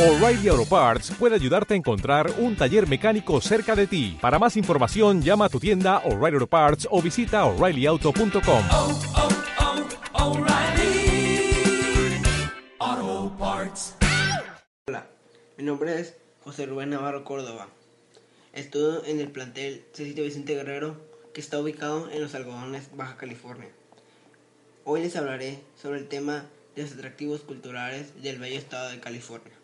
O'Reilly Auto Parts puede ayudarte a encontrar un taller mecánico cerca de ti. Para más información, llama a tu tienda O'Reilly Auto Parts o visita oreillyauto.com. oh, oh, Parts. Hola, mi nombre es José Rubén Navarro Córdoba. Estudio en el plantel Cecilio Vicente Guerrero, que está ubicado en Los Algodones, Baja California. Hoy les hablaré sobre el tema de los atractivos culturales del bello estado de California.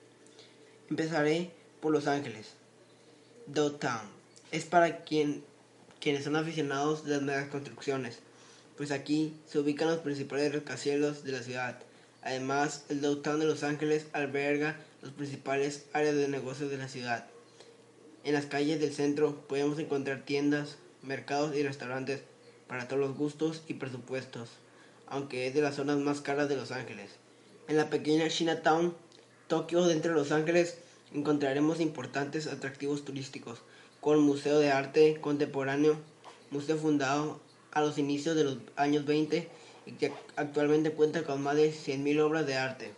Empezaré por Los Ángeles. Downtown es para quien, quienes son aficionados de las megas construcciones, pues aquí se ubican los principales rascacielos de la ciudad. Además, el Downtown de Los Ángeles alberga los principales áreas de negocios de la ciudad. En las calles del centro podemos encontrar tiendas, mercados y restaurantes para todos los gustos y presupuestos, aunque es de las zonas más caras de Los Ángeles. En la pequeña Chinatown, Tokio, dentro de Los Ángeles, encontraremos importantes atractivos turísticos, con Museo de Arte Contemporáneo, museo fundado a los inicios de los años 20 y que actualmente cuenta con más de 100.000 obras de arte.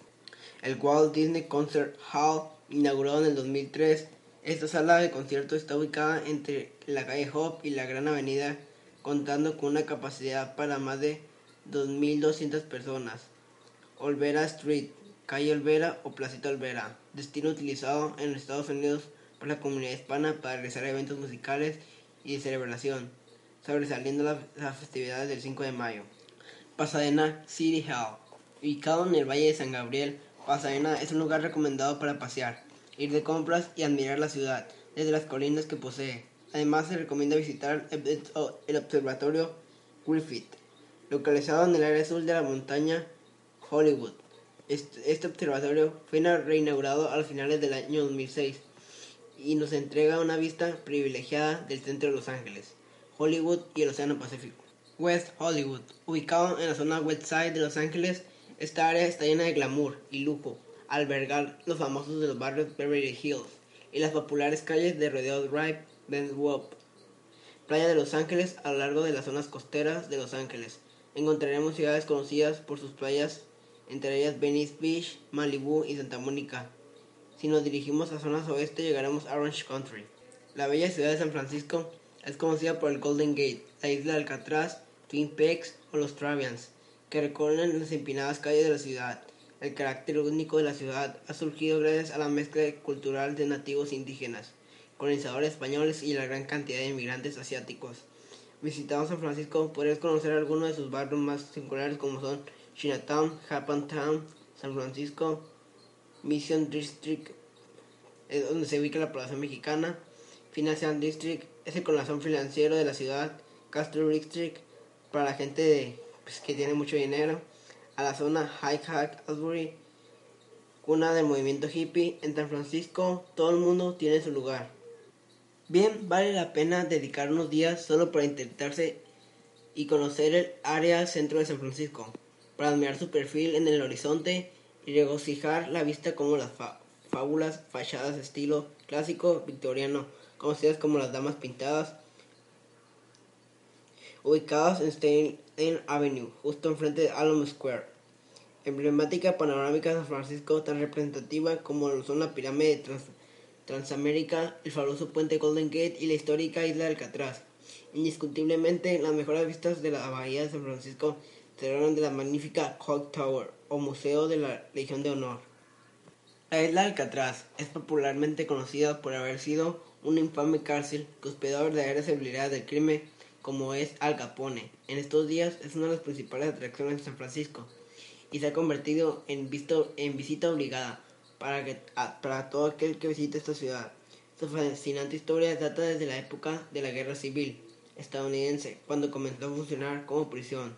El Walt Disney Concert Hall, inaugurado en el 2003, esta sala de concierto está ubicada entre la calle Hop y la Gran Avenida, contando con una capacidad para más de 2.200 personas. Olvera Street, calle Olvera o Placita Olvera, destino utilizado en Estados Unidos por la comunidad hispana para realizar eventos musicales y de celebración, sobresaliendo la- las festividades del 5 de mayo. Pasadena City Hall, ubicado en el Valle de San Gabriel, Pasadena es un lugar recomendado para pasear, ir de compras y admirar la ciudad desde las colinas que posee. Además se recomienda visitar el observatorio Griffith, localizado en el área sur de la montaña Hollywood. Este, observatorio fue ina- reinaugurado a finales del año 2006 y nos entrega una vista privilegiada del centro de Los Ángeles, Hollywood y el Océano Pacífico. West Hollywood, ubicado en la zona West Side de Los Ángeles, esta área está llena de glamour y lujo, albergar los famosos de los barrios Beverly Hills y las populares calles de Rodeo Drive, Ben Wop. Playa de Los Ángeles a lo largo de las zonas costeras de Los Ángeles. Encontraremos ciudades conocidas por sus playas, entre ellas Venice Beach, Malibu y Santa Mónica. Si nos dirigimos a zonas oeste llegaremos a Orange Country. La bella ciudad de San Francisco es conocida por el Golden Gate, la isla de Alcatraz, Twin Peaks o los Travians, que recorren las empinadas calles de la ciudad. El carácter único de la ciudad ha surgido gracias a la mezcla cultural de nativos indígenas, colonizadores españoles y la gran cantidad de inmigrantes asiáticos. Visitando San Francisco podrás conocer algunos de sus barrios más singulares como son Chinatown, Japantown, San Francisco, Mission District, es donde se ubica la población mexicana, Financial District es el corazón financiero de la ciudad, Castro District para la gente pues, que tiene mucho dinero, a la zona High Hack Asbury, cuna del movimiento hippie, en San Francisco todo el mundo tiene su lugar. Bien, vale la pena dedicar unos días solo para intentarse y conocer el área centro de San Francisco, para admirar su perfil en el horizonte y regocijar la vista como las fábulas fachadas estilo clásico victoriano, conocidas como las damas pintadas, ubicadas en State Avenue, justo enfrente de Alamo Square. Emblemática panorámica de San Francisco, tan representativa como lo son la pirámide de Trans- Transamérica, el famoso puente Golden Gate y la histórica isla de Alcatraz. Indiscutiblemente, las mejores vistas de la bahía de San Francisco logran de la magnífica Clock Tower, o Museo de la Legión de Honor. La isla Alcatraz es popularmente conocida por haber sido una infame cárcel que hospedó verdaderas celebridades del crimen como es Al Capone. En estos días es una de las principales atracciones de San Francisco y se ha convertido en, visto, en visita obligada para, que, para todo aquel que visite esta ciudad. Su fascinante historia data desde la época de la Guerra Civil estadounidense, cuando comenzó a funcionar como prisión.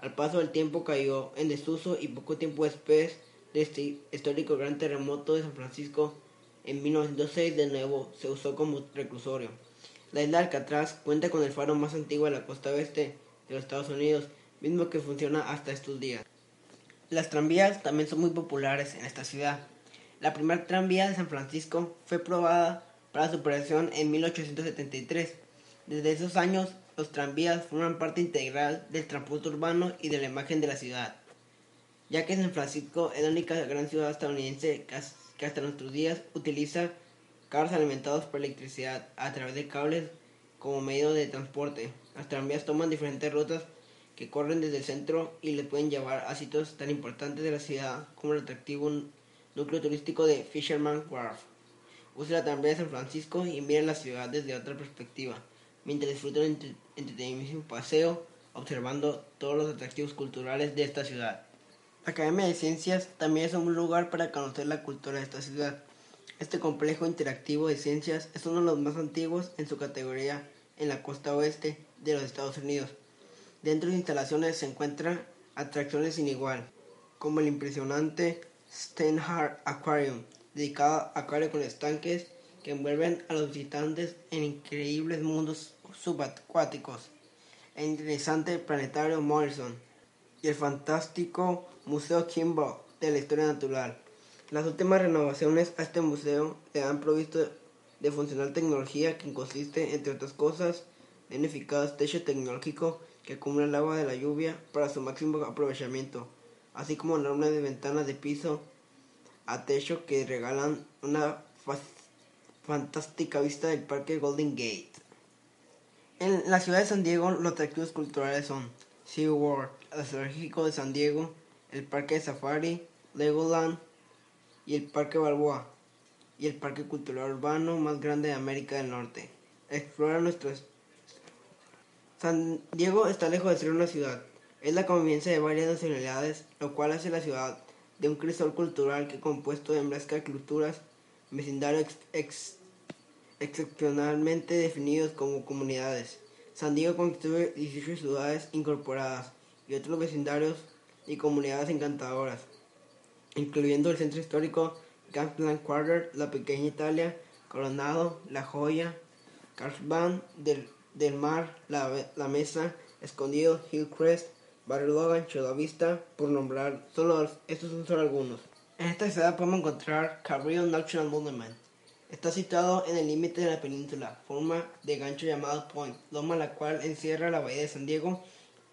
Al paso del tiempo cayó en desuso y poco tiempo después de este histórico gran terremoto de San Francisco, en 1906 de nuevo se usó como reclusorio. La isla de Alcatraz cuenta con el faro más antiguo de la costa oeste de los Estados Unidos, mismo que funciona hasta estos días. Las tranvías también son muy populares en esta ciudad. La primera tranvía de San Francisco fue probada para su operación en 1873. Desde esos años, los tranvías forman parte integral del transporte urbano y de la imagen de la ciudad. ya que San Francisco es la única gran ciudad estadounidense que, has- que hasta nuestros días utiliza carros alimentados por electricidad a través de cables como medio de transporte. Las tranvías toman diferentes rutas que corren desde el centro y le pueden llevar a sitios tan importantes de la ciudad como el atractivo núcleo turístico de Fisherman Wharf. Use la tranvía de San Francisco y miren la ciudad desde otra perspectiva, mientras disfrutan un entre- entretenimiento paseo observando todos los atractivos culturales de esta ciudad. La Academia de Ciencias también es un lugar para conocer la cultura de esta ciudad. Este complejo interactivo de ciencias es uno de los más antiguos en su categoría en la costa oeste de los Estados Unidos. Dentro de instalaciones se encuentran atracciones sin igual, como el impresionante Steinhardt Aquarium, dedicado a acuarios con estanques que envuelven a los visitantes en increíbles mundos subacuáticos, el interesante planetario Morrison y el fantástico Museo Kimball de la Historia Natural. Las últimas renovaciones a este museo le han provisto de funcional tecnología que consiste, entre otras cosas, en eficaz techo tecnológico que acumula el agua de la lluvia para su máximo aprovechamiento, así como enormes ventanas de piso a techo que regalan una fa- fantástica vista del parque Golden Gate. En la ciudad de San Diego, los atractivos culturales son SeaWorld, el zoológico de San Diego, el parque de safari, Legoland y el parque Balboa, y el parque cultural urbano más grande de América del Norte. Explora nuestro... est- San Diego está lejos de ser una ciudad. Es la convivencia de varias nacionalidades, lo cual hace la ciudad de un crisol cultural que compuesto de mezcla de culturas, vecindarios ex- ex- excepcionalmente definidos como comunidades. San Diego constituye 18 ciudades incorporadas y otros vecindarios y comunidades encantadoras, incluyendo el centro histórico Campland Quarter, la pequeña Italia, Coronado, La Joya, Carlsbad del, del Mar, la, la Mesa, Escondido, Hillcrest, Barrio Logan, Chula Vista, por nombrar solo estos son solo algunos. En esta ciudad podemos encontrar Cabrillo National Monument. Está situado en el límite de la península, forma de gancho llamado Point, loma la cual encierra la bahía de San Diego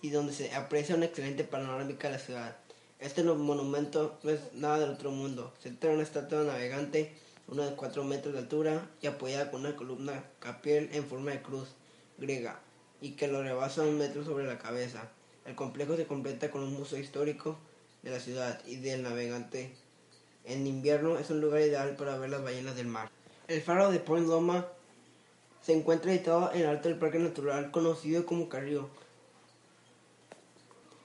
y donde se aprecia una excelente panorámica de la ciudad. Este monumento no es nada del otro mundo. Se trata de una estatua navegante, una de 4 metros de altura y apoyada con una columna capiel en forma de cruz griega y que lo rebasa un metro sobre la cabeza. El complejo se completa con un museo histórico de la ciudad y del navegante. En invierno es un lugar ideal para ver las ballenas del mar. El faro de Point Loma se encuentra editado en el alto del parque natural conocido como Carrillo.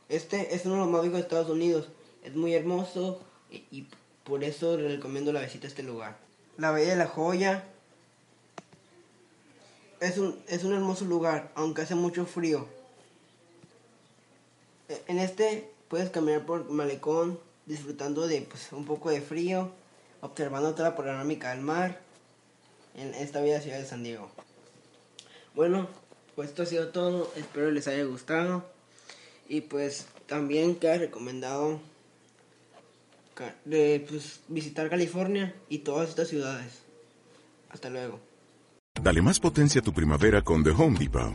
Este es uno de los más viejos de Estados Unidos. Es muy hermoso y, y por eso le recomiendo la visita a este lugar. La Bahía de la Joya es un, es un hermoso lugar, aunque hace mucho frío. E- En este puedes caminar por malecón disfrutando de pues, un poco de frío, observando toda la panorámica del mar en esta bella ciudad de San Diego. Bueno, pues esto ha sido todo. Espero les haya gustado. Y pues también queda recomendado de, pues, visitar California y todas estas ciudades. Hasta luego. Dale más potencia a tu primavera con The Home Depot.